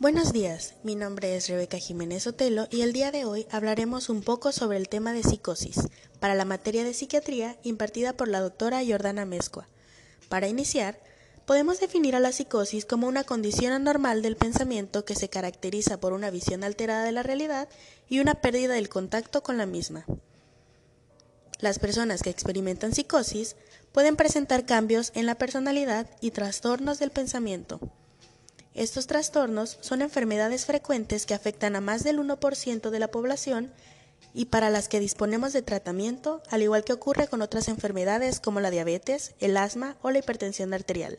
Buenos días, mi nombre es Rebeca Jiménez Otelo y el día de hoy hablaremos un poco sobre el tema de psicosis, para la materia de psiquiatría impartida por la doctora Jordana Mezcua. Para iniciar, podemos definir a la psicosis como una condición anormal del pensamiento que se caracteriza por una visión alterada de la realidad y una pérdida del contacto con la misma. Las personas que experimentan psicosis pueden presentar cambios en la personalidad y trastornos del pensamiento. Estos trastornos son enfermedades frecuentes que afectan a más del 1% de la población y para las que disponemos de tratamiento, al igual que ocurre con otras enfermedades como la diabetes, el asma o la hipertensión arterial.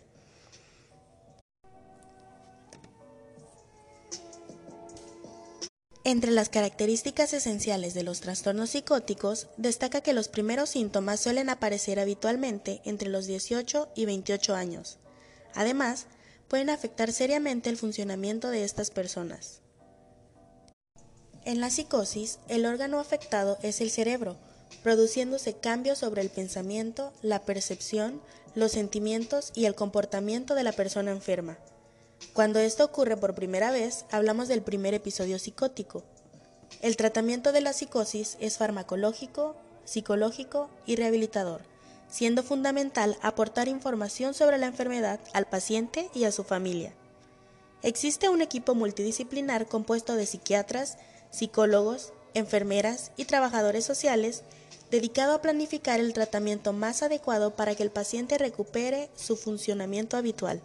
Entre las características esenciales de los trastornos psicóticos, destaca que los primeros síntomas suelen aparecer habitualmente entre los 18 y 28 años. Además, pueden afectar seriamente el funcionamiento de estas personas. En la psicosis, el órgano afectado es el cerebro, produciéndose cambios sobre el pensamiento, la percepción, los sentimientos y el comportamiento de la persona enferma. Cuando esto ocurre por primera vez, hablamos del primer episodio psicótico. El tratamiento de la psicosis es farmacológico, psicológico y rehabilitador siendo fundamental aportar información sobre la enfermedad al paciente y a su familia. Existe un equipo multidisciplinar compuesto de psiquiatras, psicólogos, enfermeras y trabajadores sociales dedicado a planificar el tratamiento más adecuado para que el paciente recupere su funcionamiento habitual.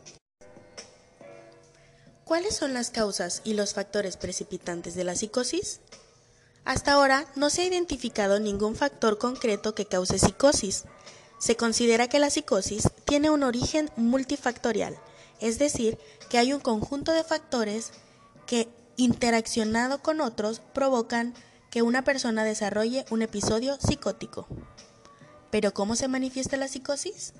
¿Cuáles son las causas y los factores precipitantes de la psicosis? Hasta ahora no se ha identificado ningún factor concreto que cause psicosis, se considera que la psicosis tiene un origen multifactorial, es decir, que hay un conjunto de factores que, interaccionado con otros, provocan que una persona desarrolle un episodio psicótico. ¿Pero cómo se manifiesta la psicosis?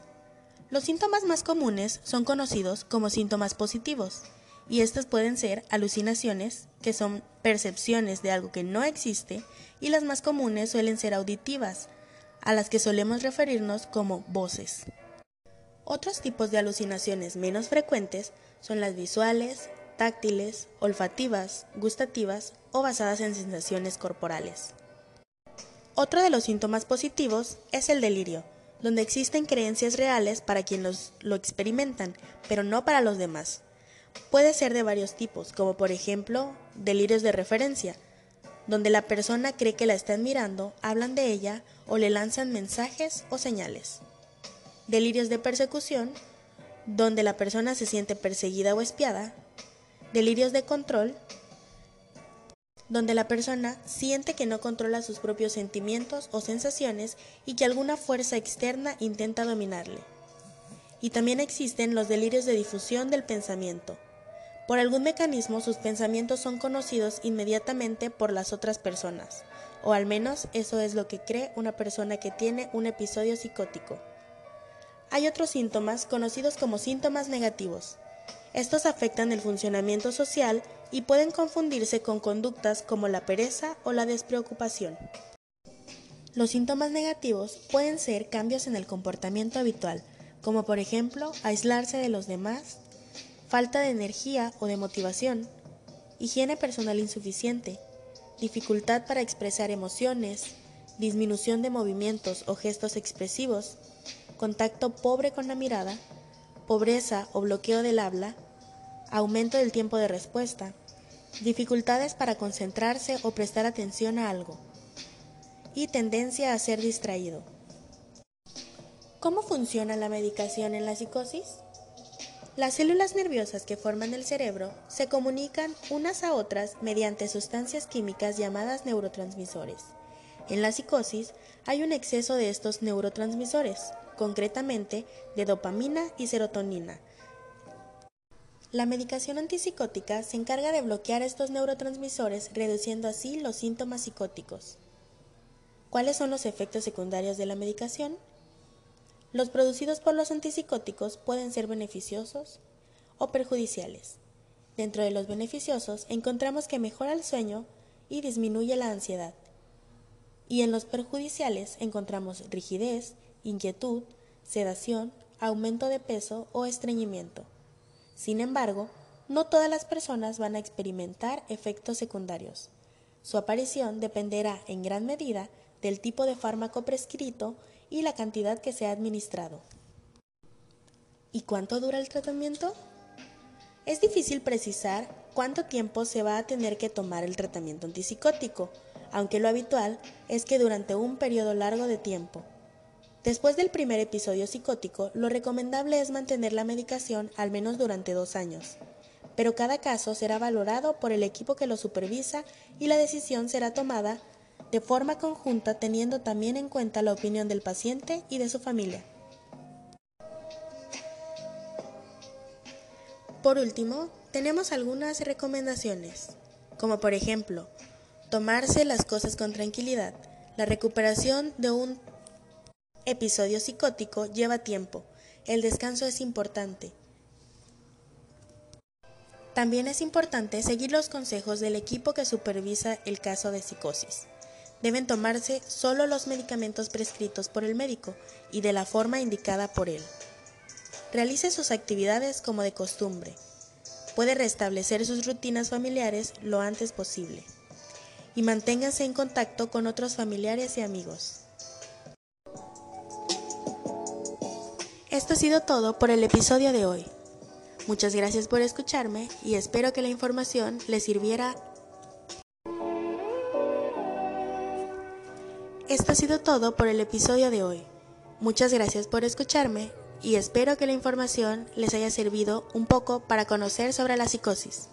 Los síntomas más comunes son conocidos como síntomas positivos, y estos pueden ser alucinaciones, que son percepciones de algo que no existe, y las más comunes suelen ser auditivas, a las que solemos referirnos como voces. Otros tipos de alucinaciones menos frecuentes son las visuales, táctiles, olfativas, gustativas o basadas en sensaciones corporales. Otro de los síntomas positivos es el delirio, donde existen creencias reales para quienes lo experimentan, pero no para los demás. Puede ser de varios tipos, como por ejemplo delirios de referencia, donde la persona cree que la están mirando, hablan de ella o le lanzan mensajes o señales. Delirios de persecución, donde la persona se siente perseguida o espiada. Delirios de control, donde la persona siente que no controla sus propios sentimientos o sensaciones y que alguna fuerza externa intenta dominarle. Y también existen los delirios de difusión del pensamiento, por algún mecanismo sus pensamientos son conocidos inmediatamente por las otras personas, o al menos eso es lo que cree una persona que tiene un episodio psicótico. Hay otros síntomas conocidos como síntomas negativos. Estos afectan el funcionamiento social y pueden confundirse con conductas como la pereza o la despreocupación. Los síntomas negativos pueden ser cambios en el comportamiento habitual, como por ejemplo aislarse de los demás, falta de energía o de motivación, higiene personal insuficiente, dificultad para expresar emociones, disminución de movimientos o gestos expresivos, contacto pobre con la mirada, pobreza o bloqueo del habla, aumento del tiempo de respuesta, dificultades para concentrarse o prestar atención a algo, y tendencia a ser distraído. ¿Cómo funciona la medicación en la psicosis? Las células nerviosas que forman el cerebro se comunican unas a otras mediante sustancias químicas llamadas neurotransmisores. En la psicosis hay un exceso de estos neurotransmisores, concretamente de dopamina y serotonina. La medicación antipsicótica se encarga de bloquear estos neurotransmisores, reduciendo así los síntomas psicóticos. ¿Cuáles son los efectos secundarios de la medicación? Los producidos por los antipsicóticos pueden ser beneficiosos o perjudiciales. Dentro de los beneficiosos encontramos que mejora el sueño y disminuye la ansiedad. Y en los perjudiciales encontramos rigidez, inquietud, sedación, aumento de peso o estreñimiento. Sin embargo, no todas las personas van a experimentar efectos secundarios. Su aparición dependerá en gran medida del tipo de fármaco prescrito y la cantidad que se ha administrado. ¿Y cuánto dura el tratamiento? Es difícil precisar cuánto tiempo se va a tener que tomar el tratamiento antipsicótico, aunque lo habitual es que durante un periodo largo de tiempo. Después del primer episodio psicótico, lo recomendable es mantener la medicación al menos durante dos años, pero cada caso será valorado por el equipo que lo supervisa y la decisión será tomada de forma conjunta teniendo también en cuenta la opinión del paciente y de su familia. Por último, tenemos algunas recomendaciones, como por ejemplo, tomarse las cosas con tranquilidad. La recuperación de un episodio psicótico lleva tiempo. El descanso es importante. También es importante seguir los consejos del equipo que supervisa el caso de psicosis. Deben tomarse solo los medicamentos prescritos por el médico y de la forma indicada por él. Realice sus actividades como de costumbre. Puede restablecer sus rutinas familiares lo antes posible. Y manténgase en contacto con otros familiares y amigos. Esto ha sido todo por el episodio de hoy. Muchas gracias por escucharme y espero que la información les sirviera. Esto ha sido todo por el episodio de hoy. Muchas gracias por escucharme y espero que la información les haya servido un poco para conocer sobre la psicosis.